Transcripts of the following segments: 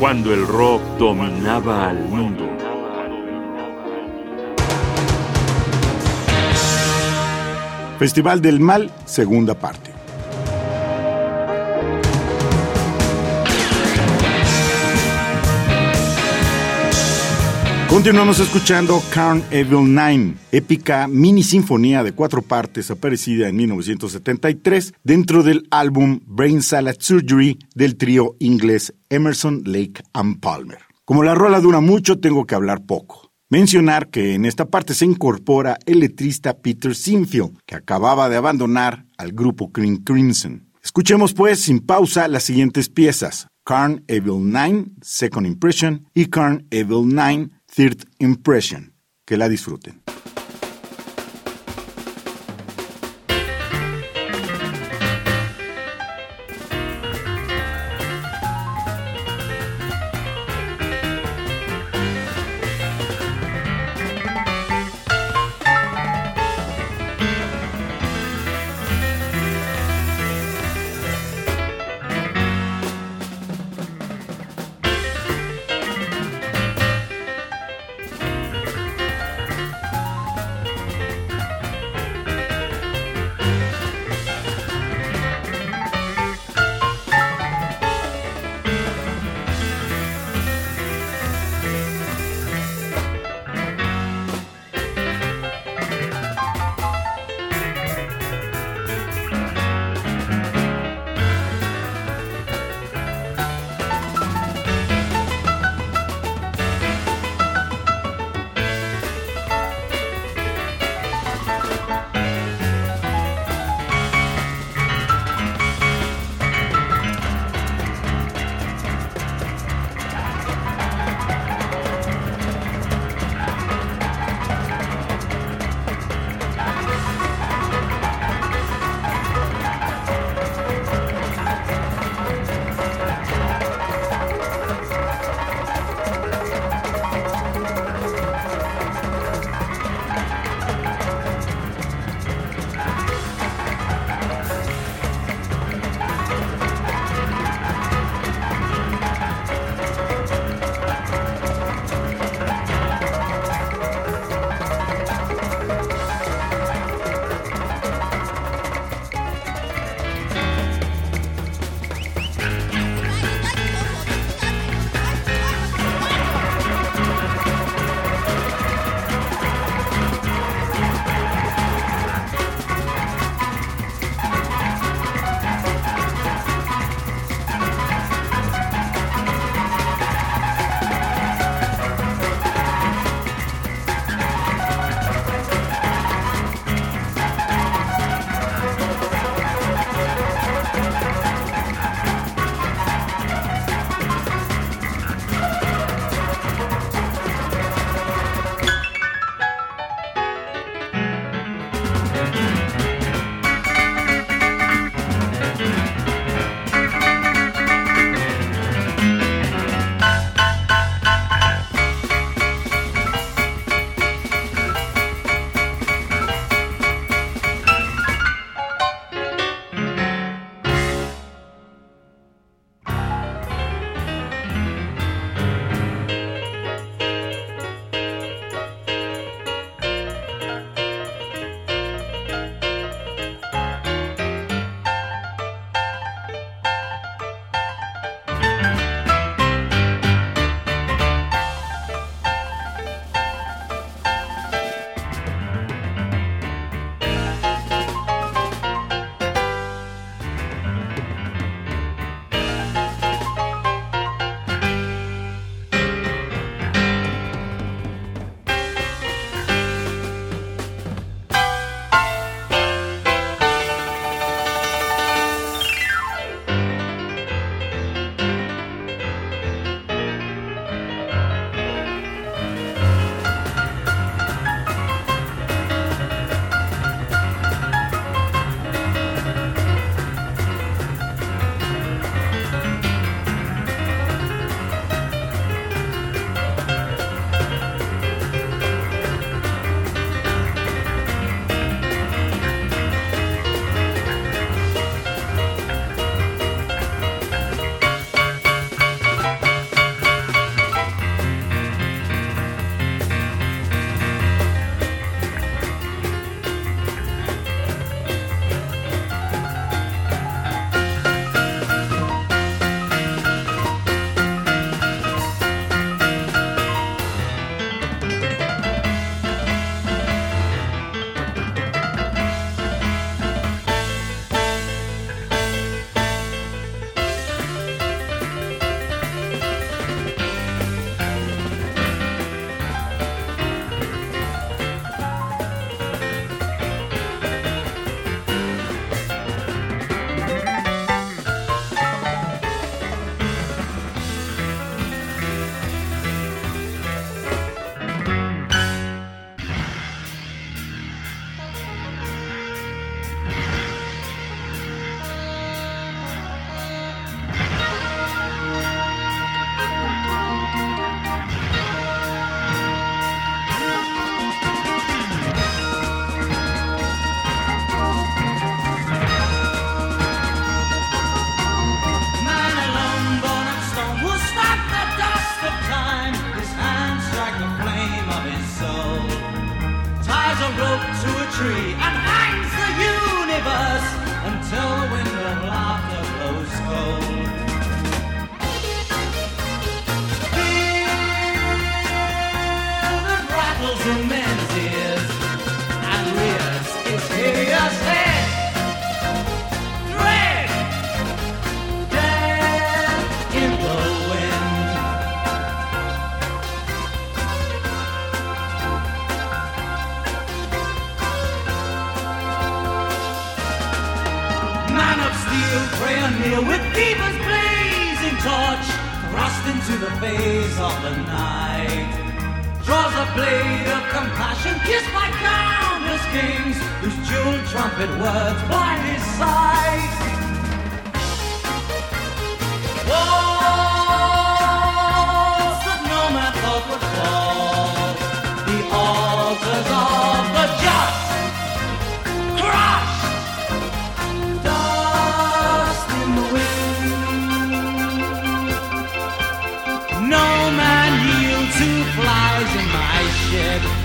cuando el rock dominaba al mundo. Festival del Mal, segunda parte. Continuamos escuchando Carn Evil 9, épica mini sinfonía de cuatro partes aparecida en 1973 dentro del álbum Brain Salad Surgery del trío inglés Emerson, Lake and Palmer. Como la rola dura mucho, tengo que hablar poco. Mencionar que en esta parte se incorpora el letrista Peter Sinfield, que acababa de abandonar al grupo Green Crimson. Escuchemos pues sin pausa las siguientes piezas: Carn Evil 9, Second Impression y Carn Evil 9, Third Impression. Que la disfruten. Kneel with Peter's blazing torch, thrust into the face of the night. Draws a blade of compassion, kissed by countless kings, whose jeweled trumpet words blind his sight. Walls dead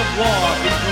of war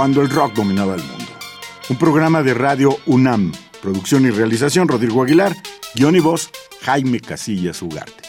cuando el rock dominaba el mundo. Un programa de radio UNAM, producción y realización Rodrigo Aguilar, guion y voz Jaime Casillas Ugarte.